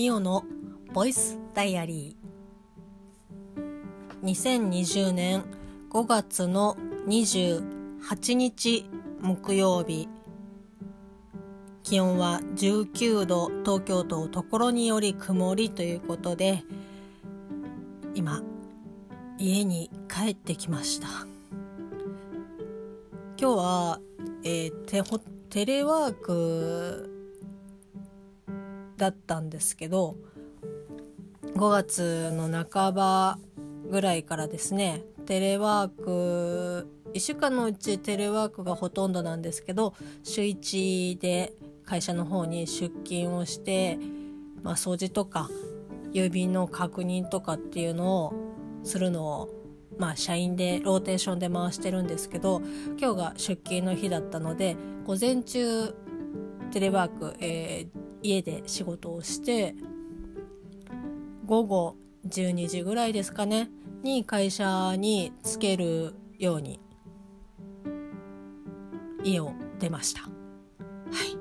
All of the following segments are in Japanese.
ミオのボイスダイアリー。2020年5月の28日木曜日。気温は19度東京都ところにより曇りということで今家に帰ってきました。今日は、えー、テテレワークだったんですけど5月の半ばぐらいからですねテレワーク1週間のうちテレワークがほとんどなんですけど週1で会社の方に出勤をして、まあ、掃除とか郵便の確認とかっていうのをするのをまあ社員でローテーションで回してるんですけど今日が出勤の日だったので午前中テレワーク、えー、家で仕事をして午後12時ぐらいですかねに会社に着けるように家を出ました。はい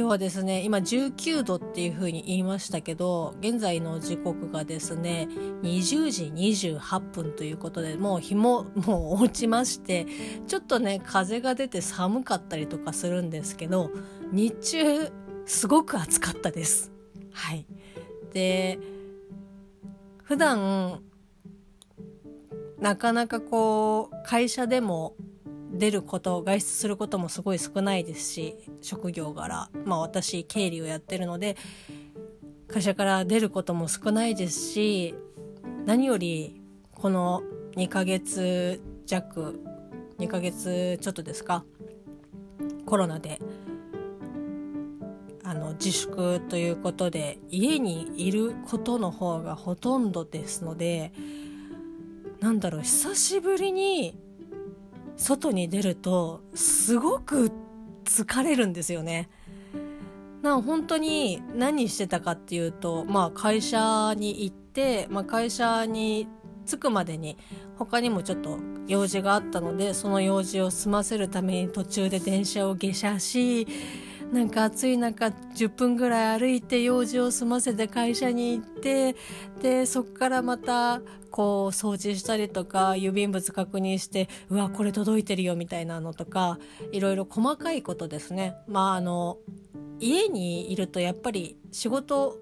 今日はですね今19度っていう風に言いましたけど現在の時刻がですね20時28分ということでもう日ももう落ちましてちょっとね風が出て寒かったりとかするんですけど日中すごく暑かったです。はい。で、普段、なかなかこう、会社でも出ること、外出することもすごい少ないですし、職業柄、まあ私、経理をやってるので、会社から出ることも少ないですし、何より、この2ヶ月弱、2ヶ月ちょっとですか、コロナであの自粛ということで家にいることの方がほとんどですのでなんだろう久しぶりに外に出るとすごく疲れるんですよね。な本当に何してたかっていうと、まあ、会社に行って、まあ、会社に着くまでに他にもちょっと用事があったのでその用事を済ませるために途中で電車を下車しなんか暑い中10分ぐらい歩いて用事を済ませて会社に行ってでそこからまたこう掃除したりとか郵便物確認してうわこれ届いてるよみたいなのとかいろいろ細かいことですね。まああの家にいるとやっぱり仕事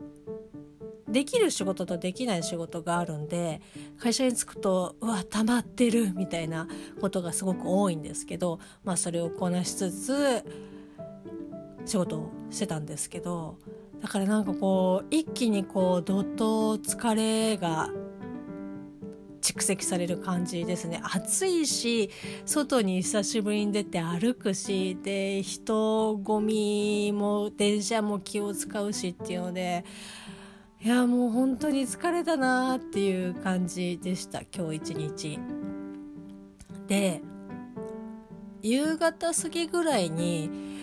できる仕事とできない仕事があるんで会社に着くとうわ溜まってるみたいなことがすごく多いんですけど、まあ、それをこなしつつ仕事をしてたんですけどだからなんかこう一気にこうどっと疲れが蓄積される感じですね暑いし外に久しぶりに出て歩くしで人混みも電車も気を使うしっていうのでいやもう本当に疲れたなっていう感じでした今日一日。で夕方過ぎぐらいに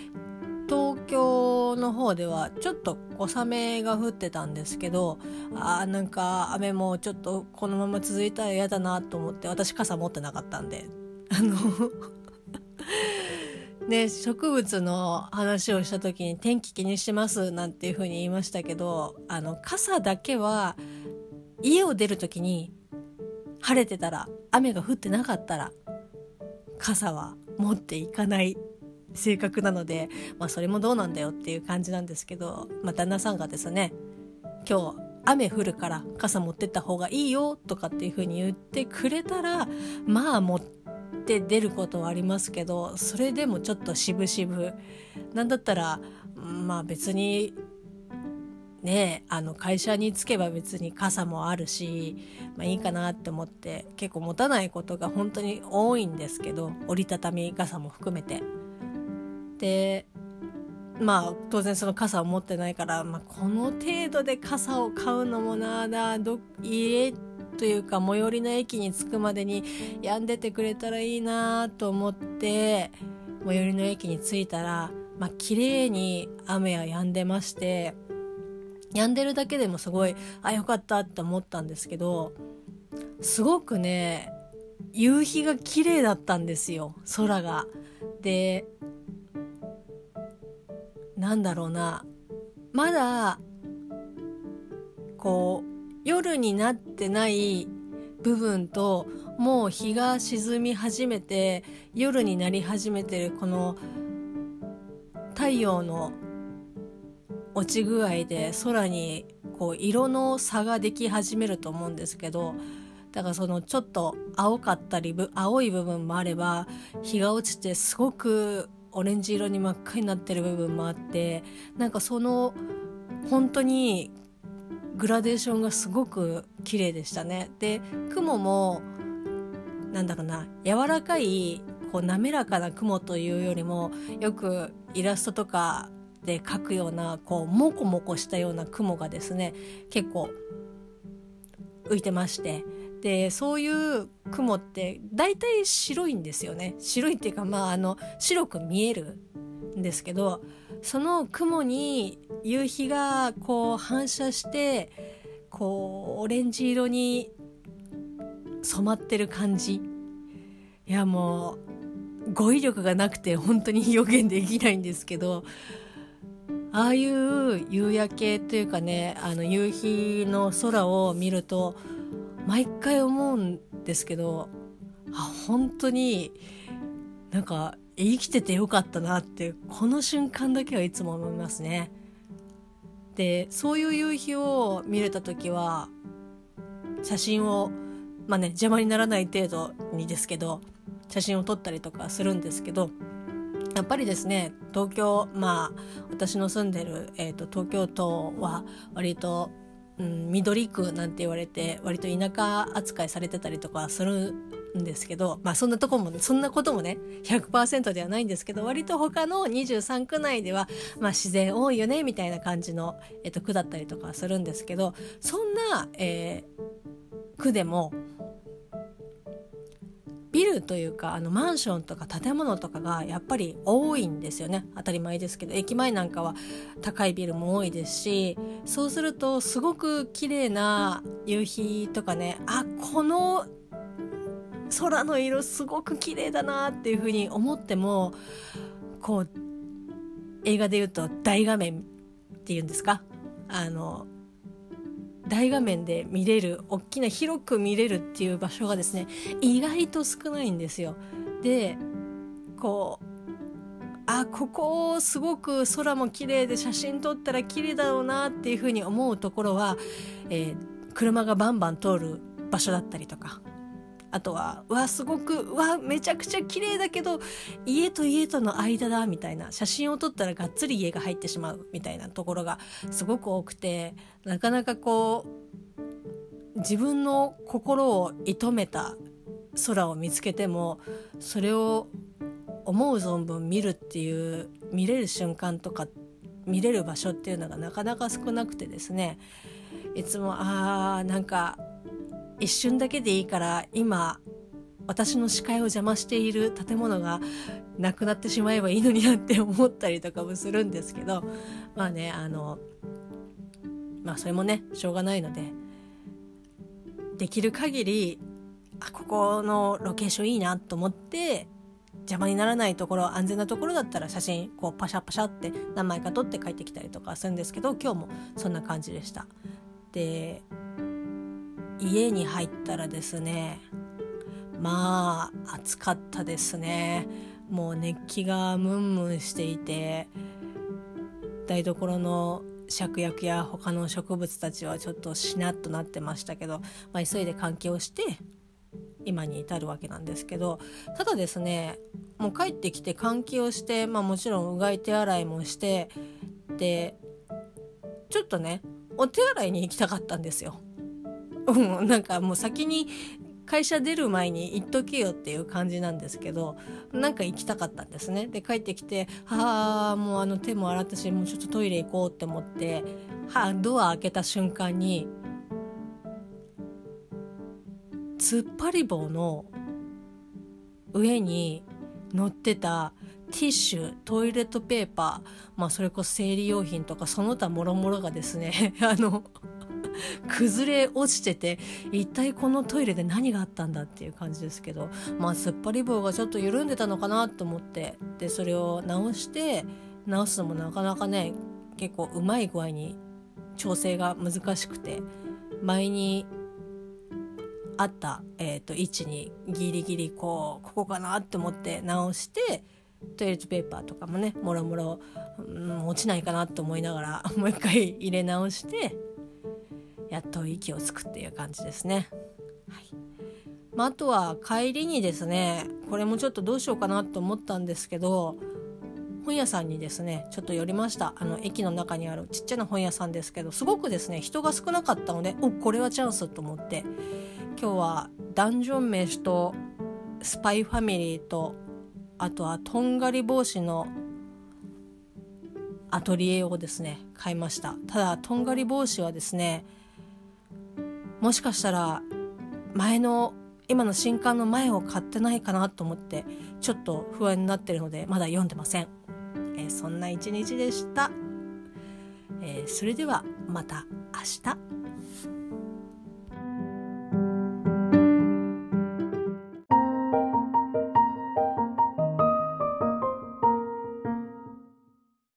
東京の方ではちょっと小雨が降ってたんですけどあーなんか雨もちょっとこのまま続いたら嫌だなと思って私傘持ってなかったんで。あの ね植物の話をした時に天気気にしますなんていう風に言いましたけどあの傘だけは家を出る時に晴れてたら雨が降ってなかったら傘は持っていかない。性格なので、まあ、それもどうなんだよっていう感じなんですけど、まあ、旦那さんがですね今日雨降るから傘持ってった方がいいよとかっていう風に言ってくれたらまあ持って出ることはありますけどそれでもちょっと渋々なんだったらまあ別にねあの会社に着けば別に傘もあるし、まあ、いいかなって思って結構持たないことが本当に多いんですけど折りたたみ傘も含めて。でまあ当然その傘を持ってないから、まあ、この程度で傘を買うのもなだど家というか最寄りの駅に着くまでに止んでてくれたらいいなあと思って最寄りの駅に着いたら、まあ綺麗に雨は止んでまして止んでるだけでもすごいあよかったって思ったんですけどすごくね夕日が綺麗だったんですよ空が。でなんだろうな。まだこう夜になってない部分ともう日が沈み始めて夜になり始めてるこの太陽の落ち具合で空にこう色の差ができ始めると思うんですけどだからそのちょっと青かったり青い部分もあれば日が落ちてすごくオレンジ色に真っ赤になってる部分もあってなんかその本当にグラデーションがすごく綺麗でしたね。で雲もなんだろうな柔らかいこう滑らかな雲というよりもよくイラストとかで描くようなこうモコモコしたような雲がですね結構浮いてましてでそういう雲って大体白いんですよね。白いっていうかまああの白く見えるんですけどその雲に夕日がこう反射してこうオレンジ色に染まってる感じ。いやもう語彙力がなくて本当に表現できないんですけどああいう夕焼けというかねあの夕日の空を見ると毎回思うんですけどあ本当になんか生きててよかったなってこの瞬間だけはいつも思いますね。でそういう夕日を見れた時は写真をまあね邪魔にならない程度にですけど写真を撮ったりとかするんですけどやっぱりですね東京まあ私の住んでる、えーと、東京都は割と、うん、緑区なんて言われて割と田舎扱いされてたりとかするんですけどまあそんなとこもそんなこともね100%ではないんですけど割と他の23区内では、まあ、自然多いよねみたいな感じの、えっと、区だったりとかするんですけどそんな、えー、区でもルというかあのマンションとか建物とかがやっぱり多いんですよね。当たり前ですけど。駅前なんかは高いビルも多いですしそうするとすごく綺麗な夕日とかねあこの空の色すごく綺麗だなっていうふうに思ってもこう映画で言うと大画面っていうんですか？あの大画面で見れる大きな広く見れるっていう場所がですね意外と少ないんですよ。でこうあここすごく空も綺麗で写真撮ったら綺麗だろうなっていうふうに思うところは、えー、車がバンバン通る場所だったりとかあとはわすごくわめちゃくちゃ綺麗だけど家と家との間だみたいな写真を撮ったらがっつり家が入ってしまうみたいなところがすごく多くてなかなかこう自分の心を射止めた空を見つけてもそれを思う存分見るっていう見れる瞬間とか見れる場所っていうのがなかなか少なくてですねいつもあーなんか一瞬だけでいいから今私の視界を邪魔している建物がなくなってしまえばいいのになって思ったりとかもするんですけどまあねあのまあそれもねしょうがないのでできる限りあここのロケーションいいなと思って邪魔にならないところ安全なところだったら写真こうパシャパシャって何枚か撮って帰ってきたりとかするんですけど今日もそんな感じでした。で家に入ったらですねまあ暑かったですねもう熱気がムンムンしていて台所の芍薬や他の植物たちはちょっとしなっとなってましたけど、まあ、急いで換気をして今に至るわけなんですけどただですねもう帰ってきて換気をして、まあ、もちろんうがい手洗いもしてでちょっとねお手洗いに行きたかったんですよ。う、なんかもう先に会社出る前に行っとけよっていう感じなんですけどなんか行きたかったんですね。で帰ってきて「はあもうあの手も洗ったしもうちょっとトイレ行こう」って思ってはドア開けた瞬間に突っ張り棒の上に乗ってたティッシュトイレットペーパーまあそれこそ生理用品とかその他もろもろがですね あの 崩れ落ちてて一体このトイレで何があったんだっていう感じですけどまあ突っ張り棒がちょっと緩んでたのかなと思ってでそれを直して直すのもなかなかね結構うまい具合に調整が難しくて前にあった、えーと、位置にギリギリこうここかなって思って直してトイレットペーパーとかもねもろもろ、うん落ちないかなと思いながらもう一回入れ直してやっと息をつくっていう感じですね。はい。まあ、あとは帰りにですねこれもちょっとどうしようかなと思ったんですけど本屋さんにですねちょっと寄りました。あの駅の中にあるちっちゃな本屋さんですけどすごくですね人が少なかったのでおこれはチャンスと思って今日はダンジョン飯とスパイファミリーとあとはとんがり帽子のアトリエをですね買いました。ただとんがり帽子はですねもしかしたら前の今の新刊の前を買ってないかなと思ってちょっと不安になってるのでまだ読んでません、えー、そんな一日でした、えー、それではまた明日。